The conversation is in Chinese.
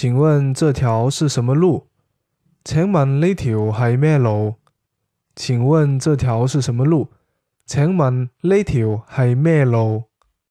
请问这条是什么路？请问呢条系咩路？请问这条是什么路？请问呢条系咩路？